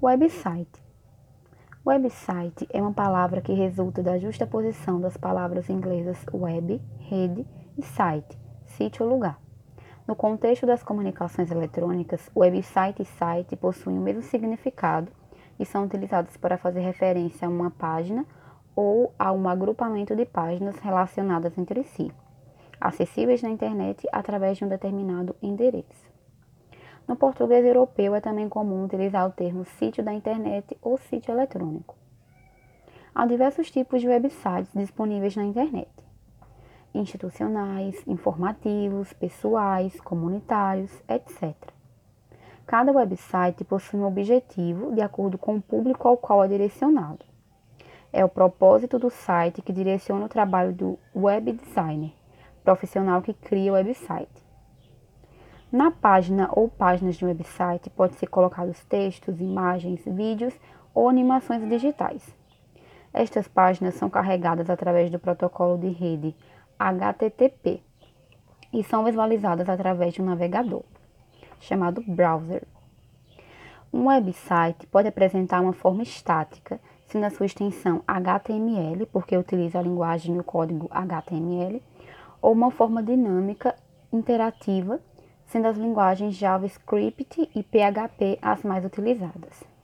Website. Website é uma palavra que resulta da justaposição das palavras inglesas web, rede e site, sítio ou lugar. No contexto das comunicações eletrônicas, website e site possuem o mesmo significado e são utilizados para fazer referência a uma página ou a um agrupamento de páginas relacionadas entre si, acessíveis na internet através de um determinado endereço. No português europeu é também comum utilizar o termo sítio da internet ou sítio eletrônico. Há diversos tipos de websites disponíveis na internet institucionais, informativos, pessoais, comunitários, etc. Cada website possui um objetivo de acordo com o público ao qual é direcionado. É o propósito do site que direciona o trabalho do web designer, profissional que cria o website. Na página ou páginas de um website pode ser colocados textos, imagens, vídeos ou animações digitais. Estas páginas são carregadas através do protocolo de rede HTTP e são visualizadas através de um navegador, chamado browser. Um website pode apresentar uma forma estática, sendo a sua extensão HTML, porque utiliza a linguagem e o código HTML, ou uma forma dinâmica interativa, sendo as linguagens JavaScript e PHP as mais utilizadas.